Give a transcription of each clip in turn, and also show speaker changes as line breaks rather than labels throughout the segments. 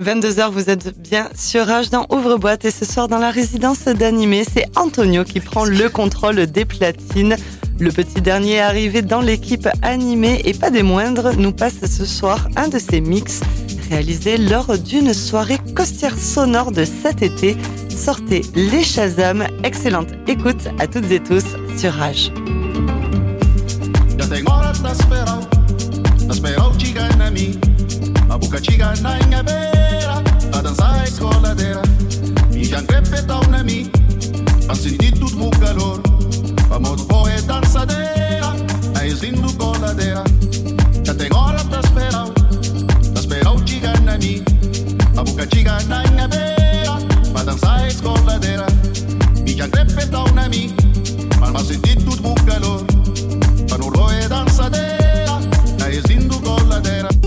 22h, vous êtes bien sur Rage dans Ouvre-boîte et ce soir dans la résidence d'animé, c'est Antonio qui prend le contrôle des platines. Le petit dernier arrivé dans l'équipe animée et pas des moindres nous passe ce soir un de ses mix réalisés lors d'une soirée costière sonore de cet été. Sortez les Shazam. Excellente écoute à toutes et tous sur Rage.
dansa e coladera Fijan repeta un amic Pa sentit tot cu calor. Pa mod poe dansadera Ai zindu coladera. Ca te ora t'asperau T'asperau gigana mi Pa buca gigana in vera Pa dansa e coladera Fijan repeta un amic Ma ma sentit tot cu calor. Pa nu loe dansadera Ai zindu coladera.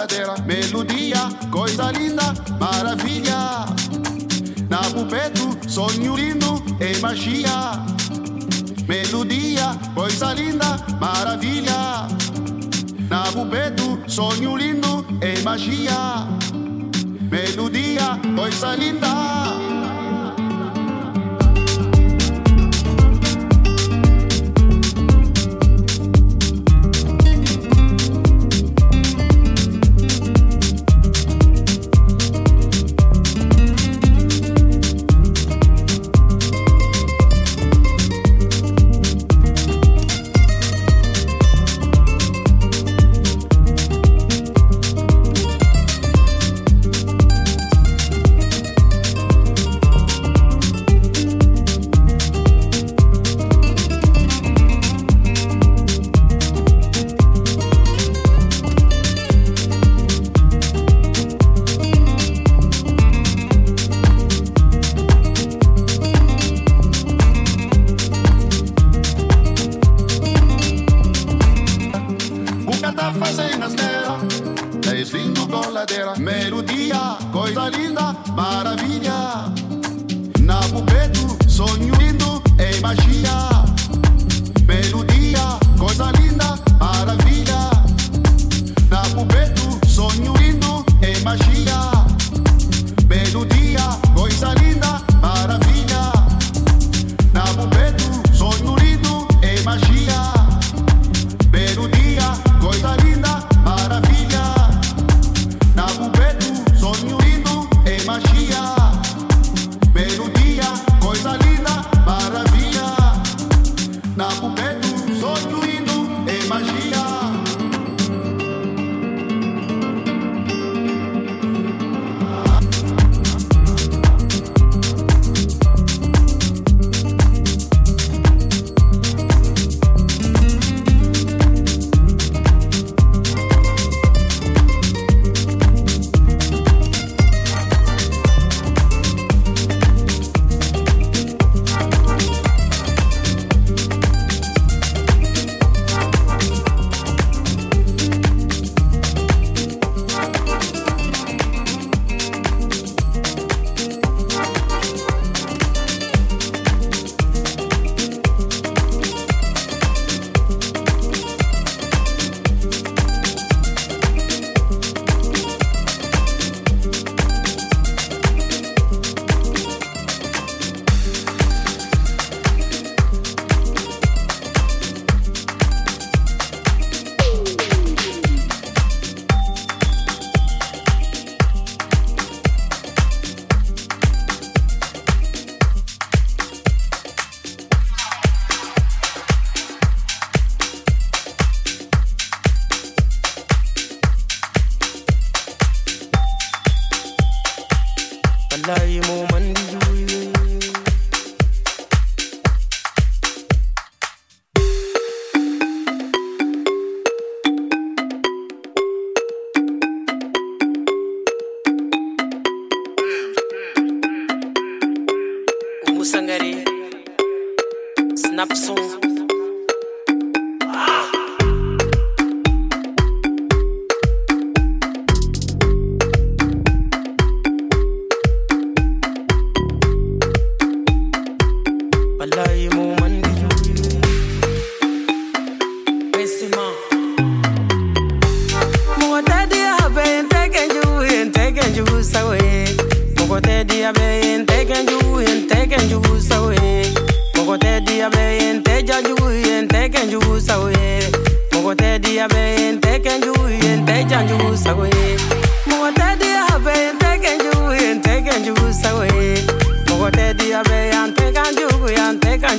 Coladeira coisa linda, maravilha. Na pupeto, sonho lindo e magia. Melodia, coisa linda, maravilha. Na pupeto, sonho lindo e magia. Melodia, coisa linda.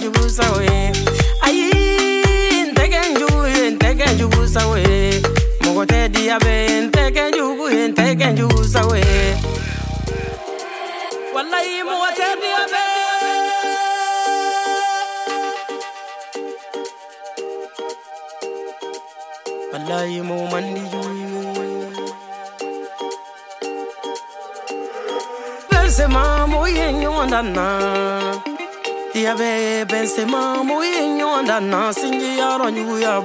njubusa we ayi
nteke njubu
ye nteke njubusa we mɔgɔ tɛ diya bɛ nteke njubu ye nteke
we walayi mɔgɔ tɛ diya bɛ. walayi mɔgɔ man di juye. bɛsɛ na. Dear baby, say mom, we ain't you and
I'm not singing out on you, we are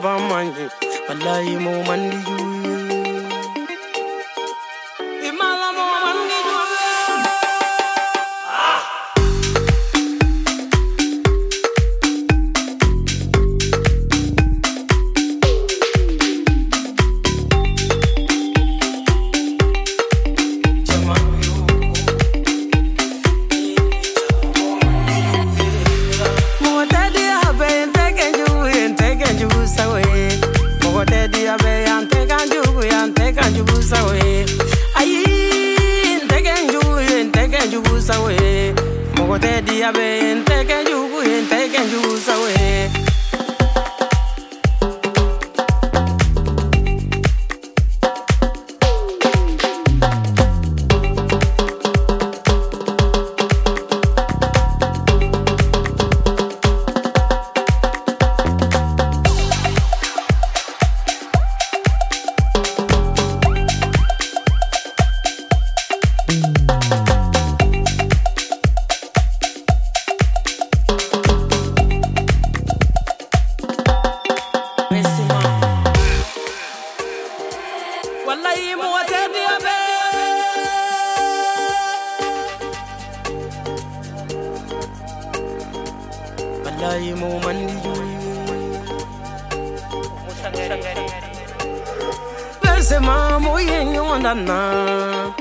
na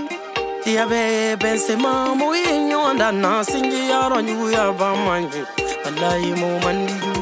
Diabe bensema mo yin yonda na singi yaro nyu ya ba mangi mo mandi.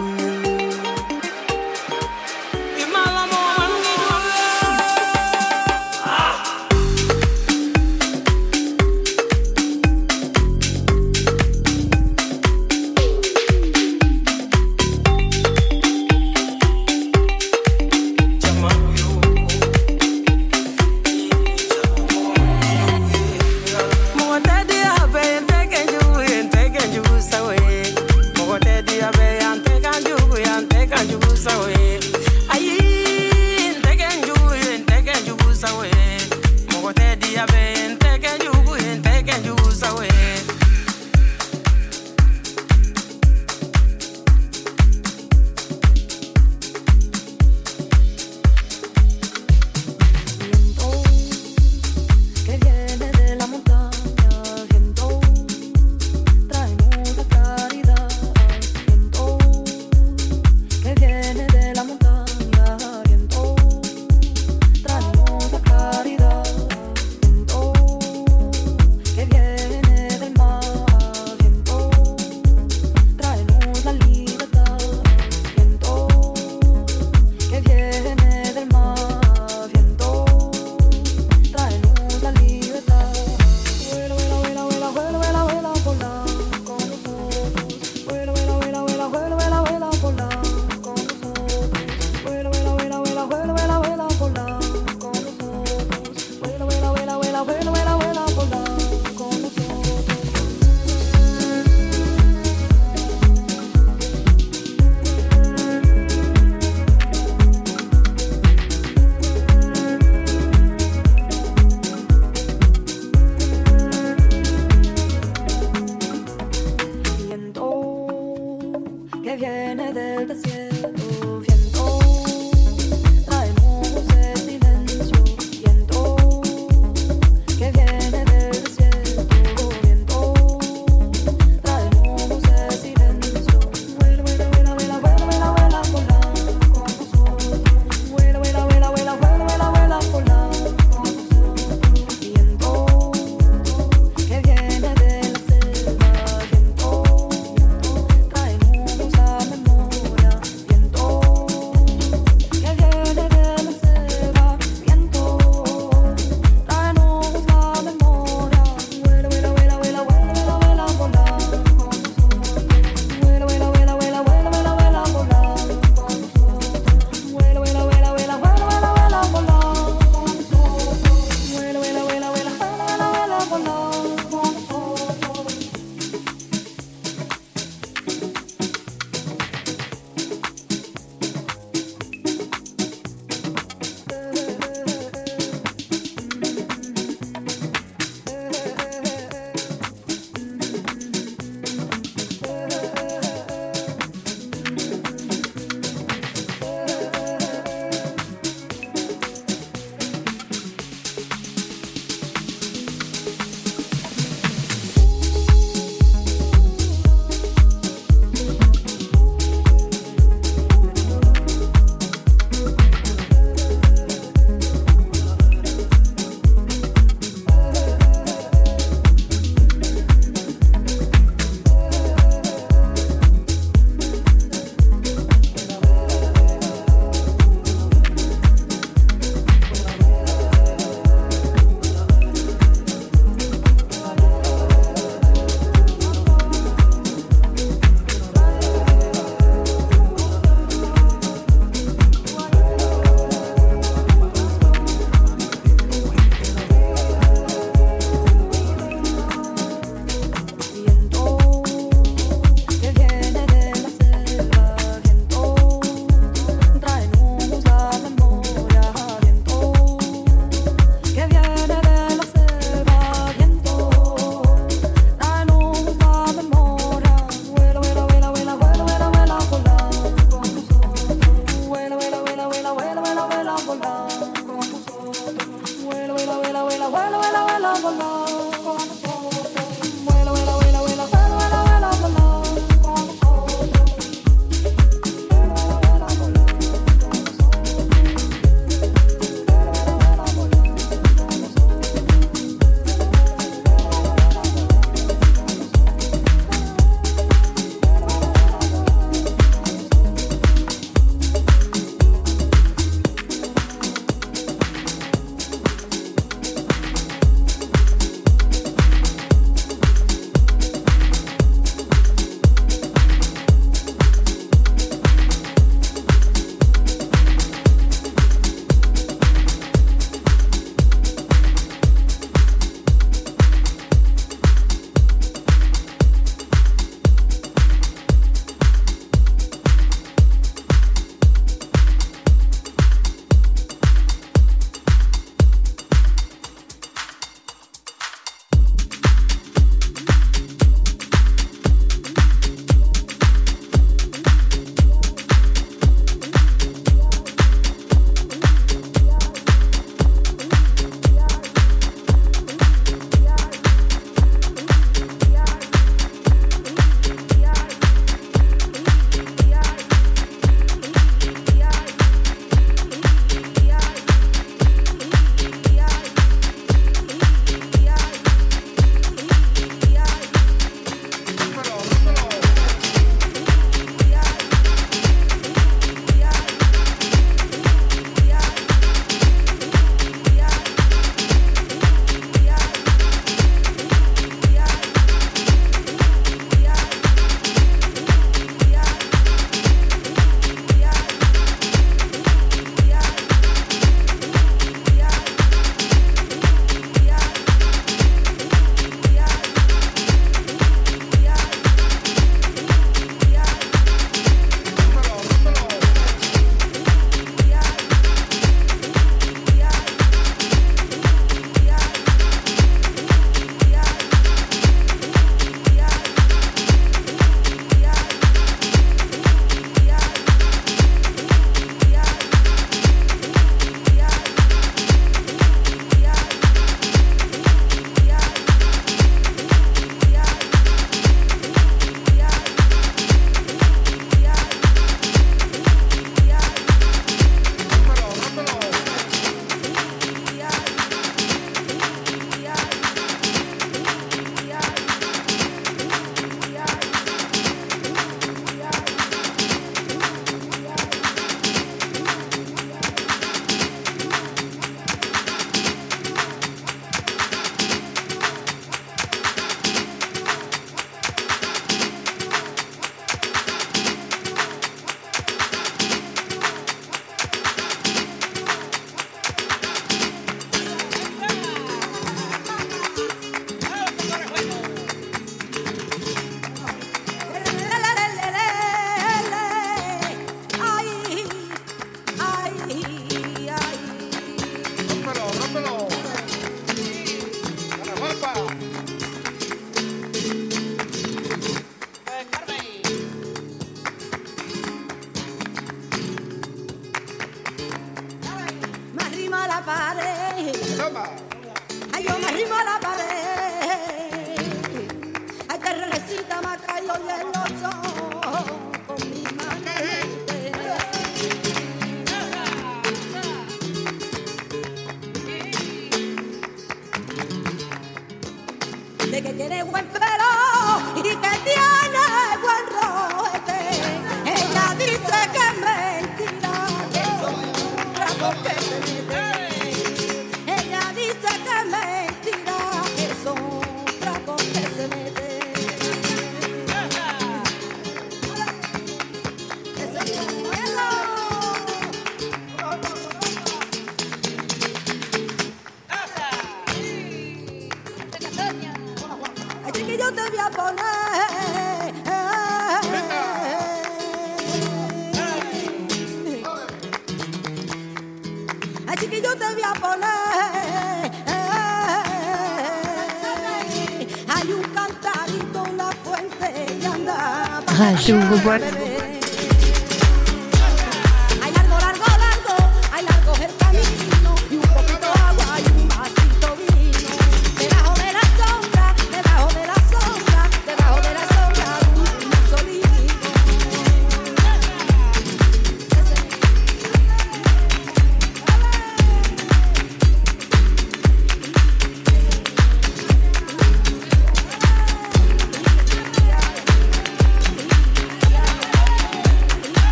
what?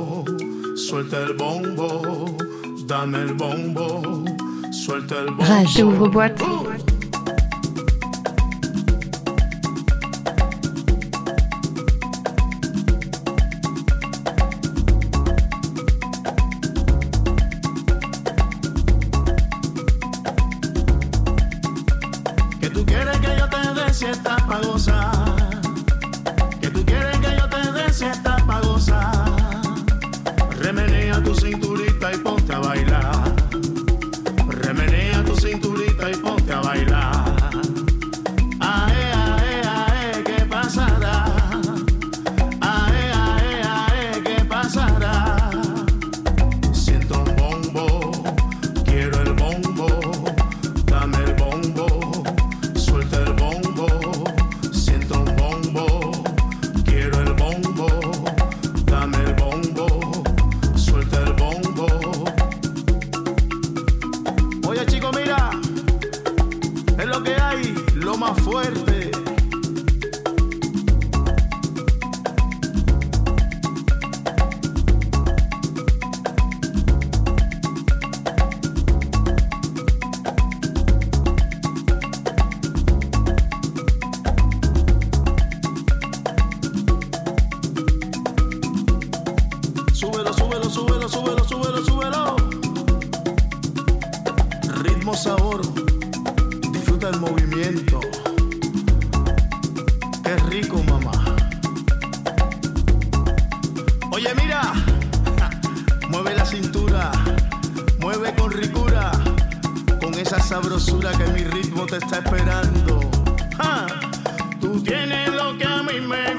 bombo, suelta el bombo, dame el bombo, suelta el bombo.
Rage, ouvre boîte.
Oh! esperando. ¡Ja! Tú tienes lo que a mí me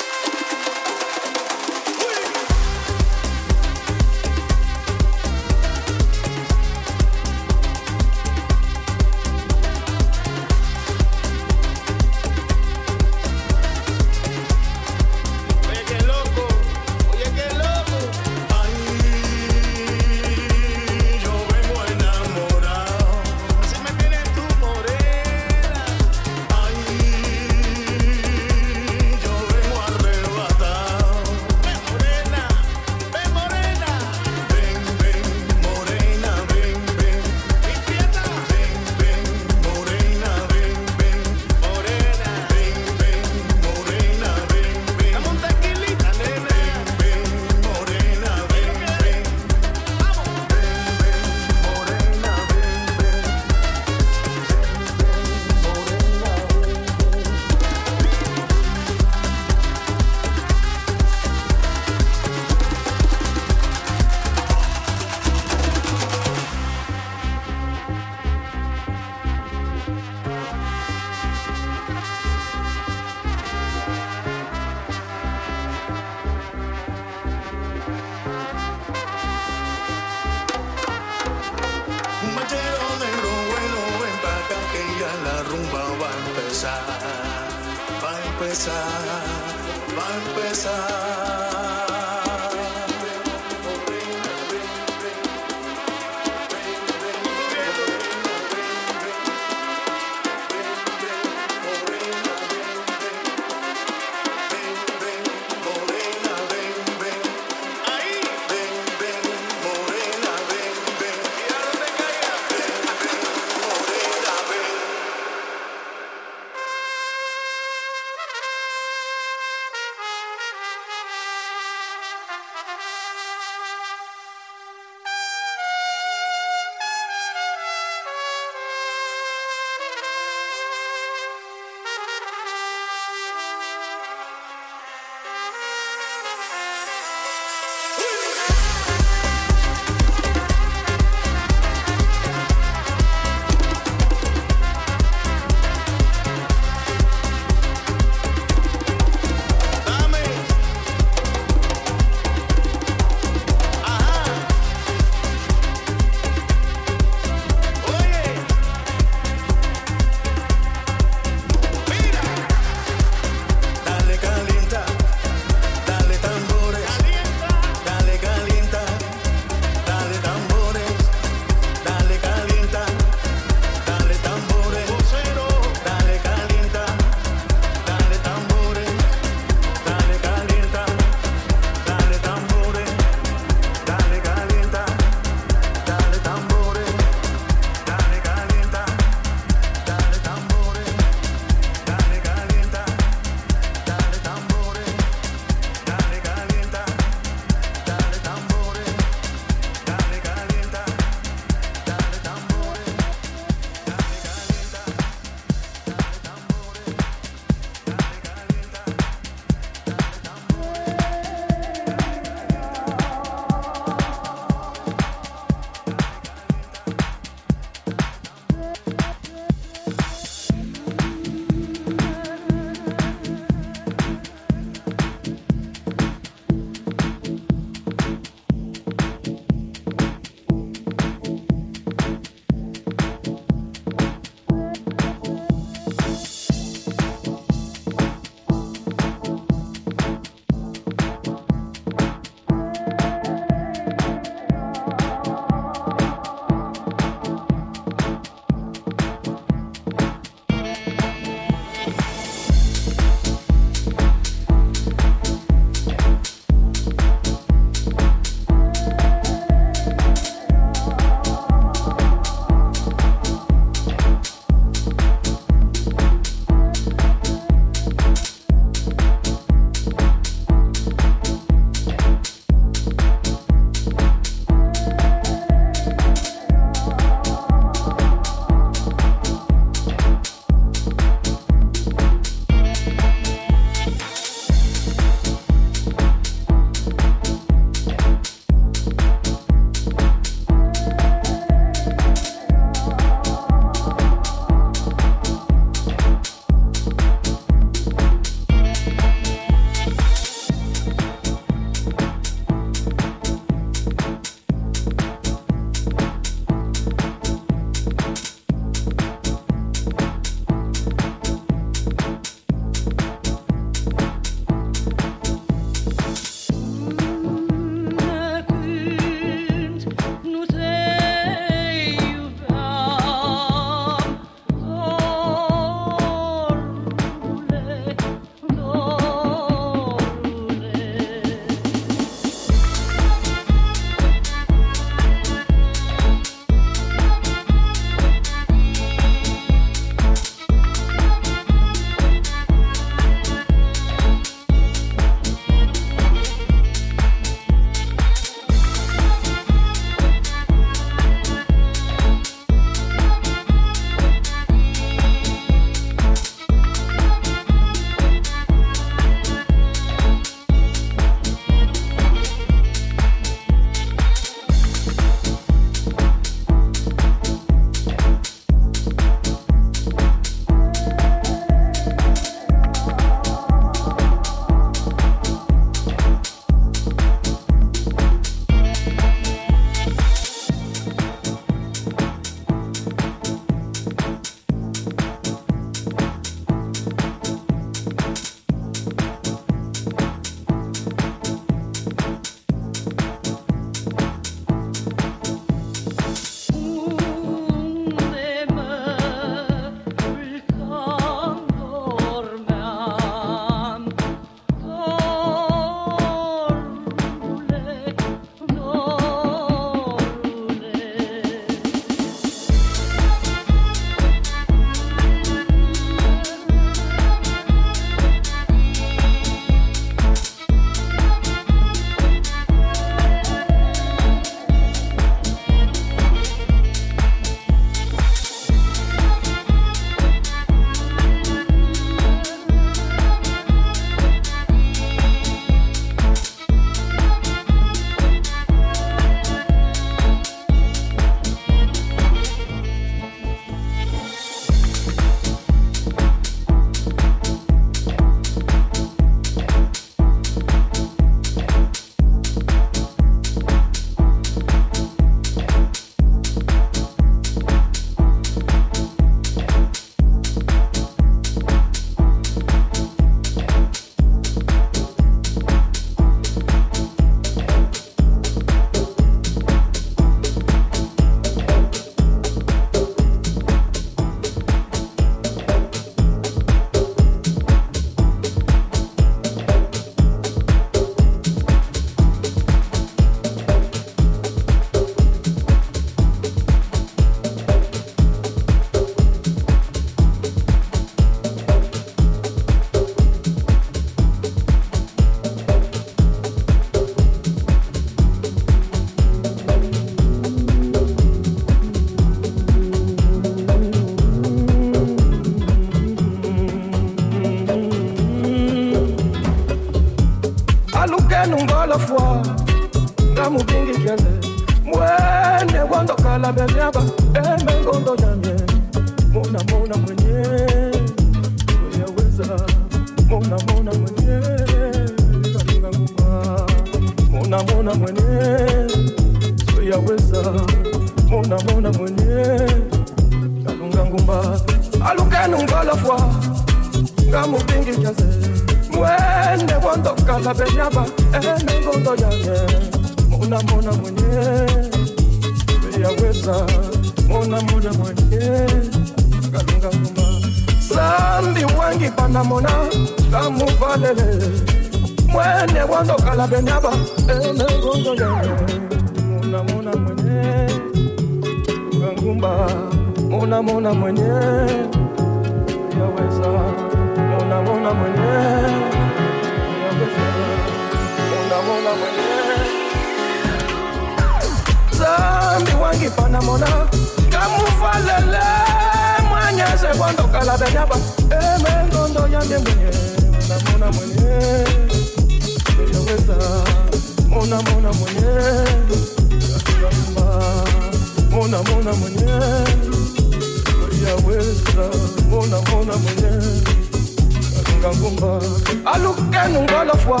mfwa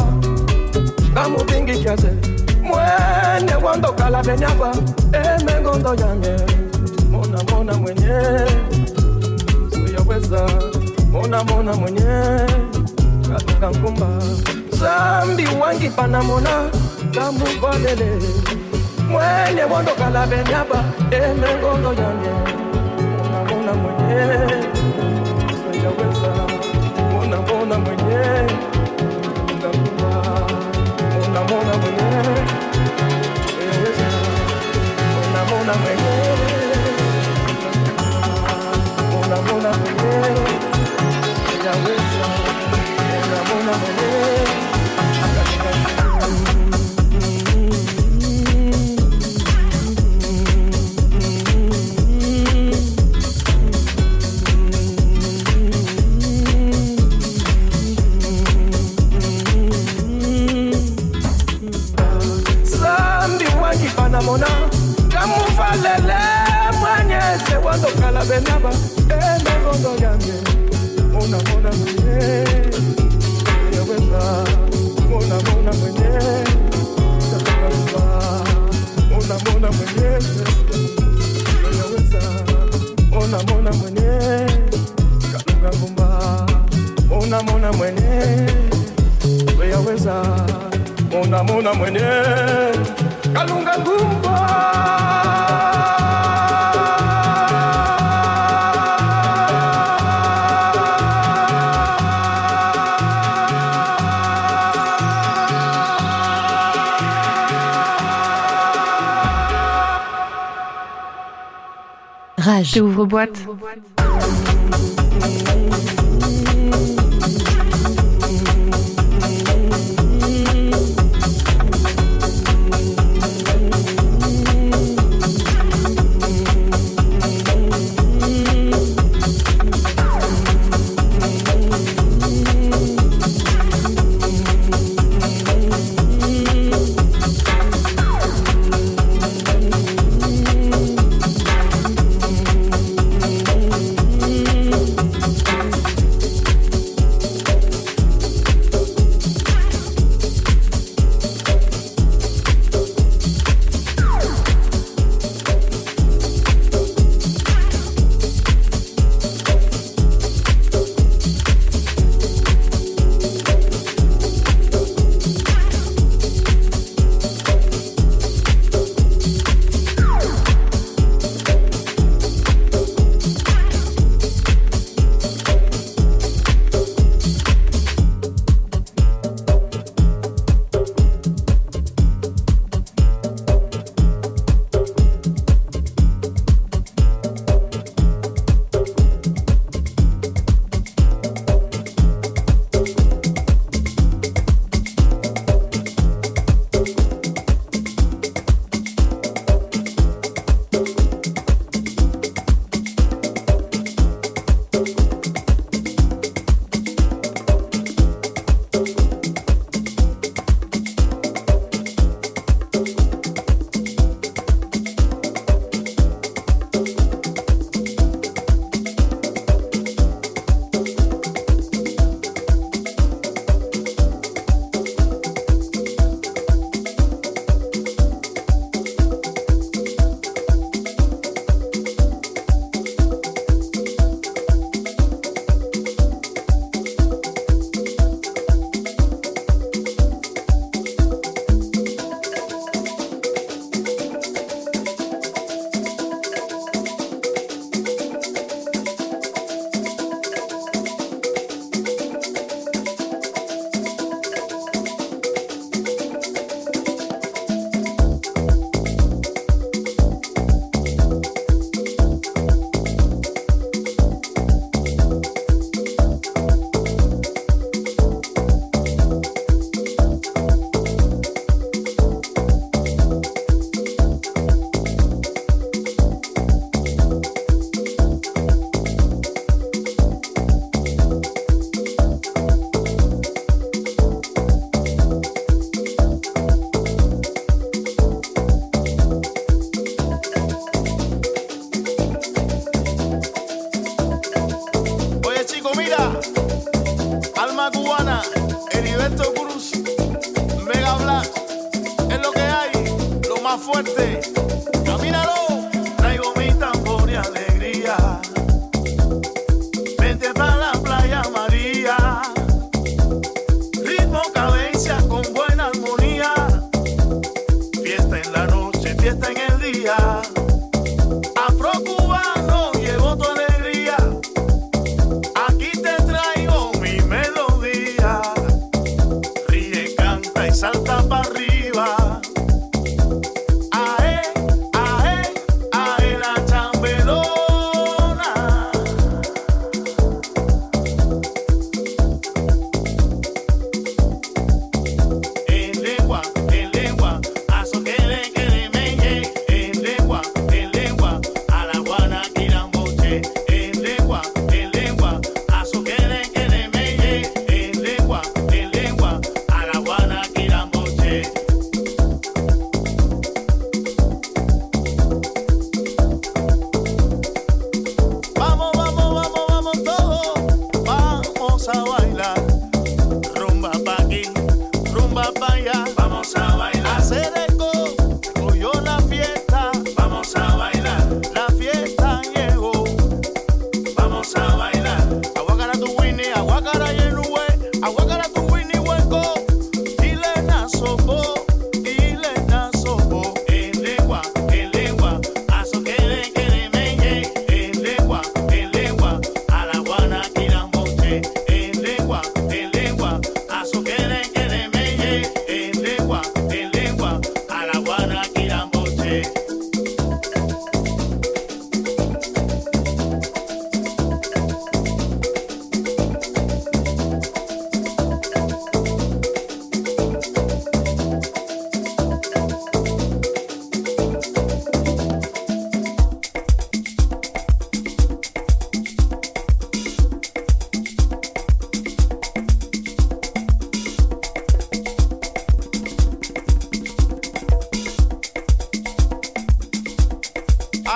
kamubingikiase mwene wandokala venyakwa emengondo yanye mona mona mwenye. Siyaweza mona mona mwenye. Katoka nkumba zambi wangi panamona kamuvalele mwene wandokala venyaba emengondo yanye Rage. T'es
ouvre-boîte. ouvre boîte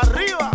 Arriba.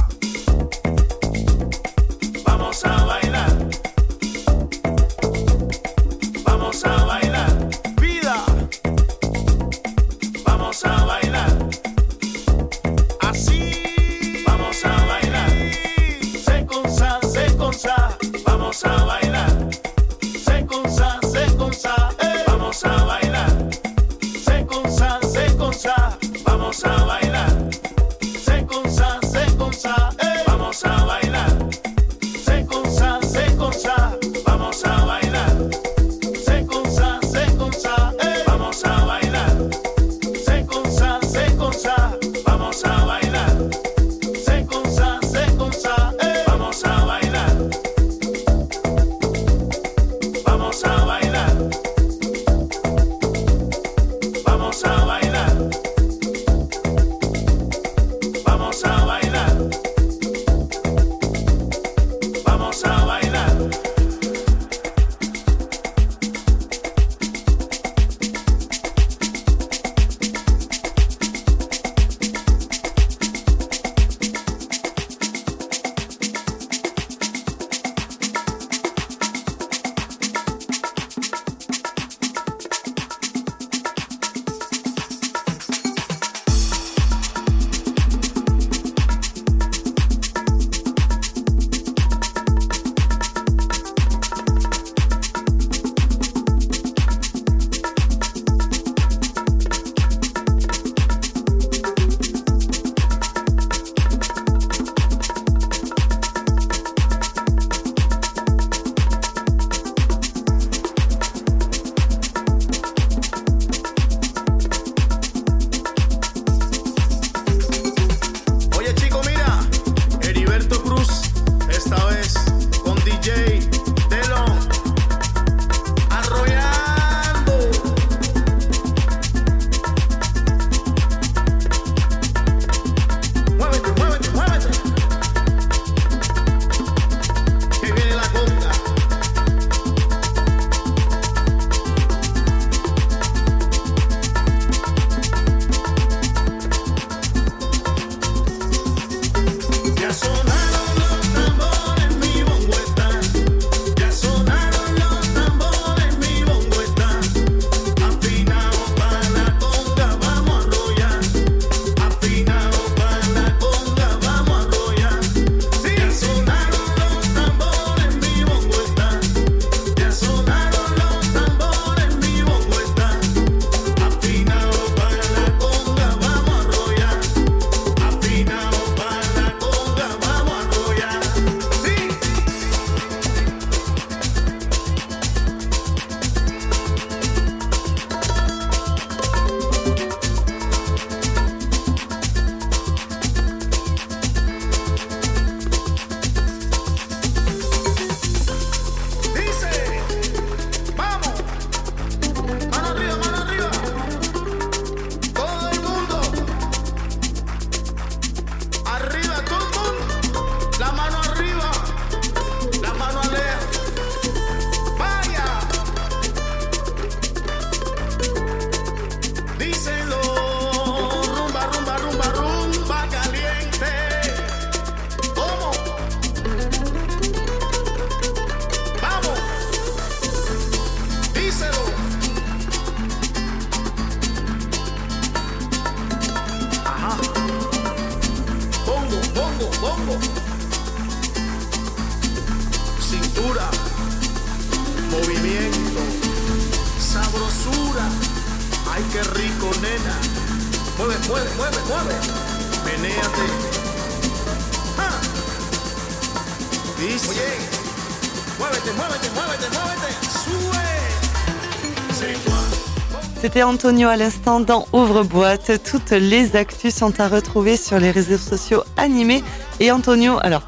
Antonio à l'instant dans Ouvre-boîte. Toutes les actus sont à retrouver sur les réseaux sociaux animés. Et Antonio, alors,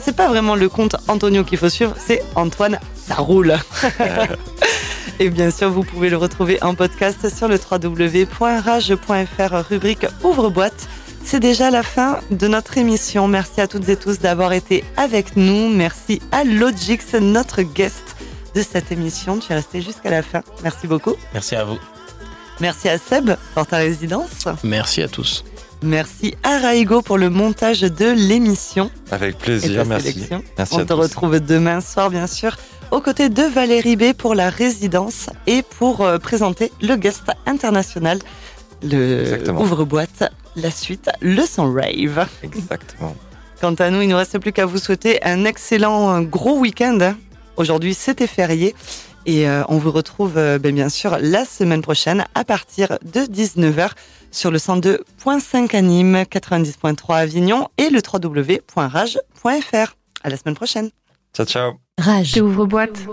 c'est pas vraiment le compte Antonio qu'il faut suivre, c'est Antoine, ça roule. Et bien sûr, vous pouvez le retrouver en podcast sur le www.rage.fr, rubrique Ouvre-boîte. C'est déjà la fin de notre émission. Merci à toutes et tous d'avoir été avec nous. Merci à Logix, notre guest de cette émission. Tu es resté jusqu'à la fin. Merci beaucoup.
Merci à vous.
Merci à Seb pour ta résidence.
Merci à tous.
Merci à Raigo pour le montage de l'émission.
Avec plaisir, merci.
On
à
te
tous.
retrouve demain soir, bien sûr, aux côtés de Valérie B pour la résidence et pour euh, présenter le guest international, le ouvre-boîte, la suite, le son rave.
Exactement.
Quant à nous, il ne nous reste plus qu'à vous souhaiter un excellent euh, gros week-end. hein. Aujourd'hui, c'était férié. Et euh, on vous retrouve euh, ben, bien sûr la semaine prochaine à partir de 19h sur le 102.5 à Nîmes, 90.3 à Avignon et le www.rage.fr. À la semaine prochaine.
Ciao, ciao.
Rage. Ouvre-boîte.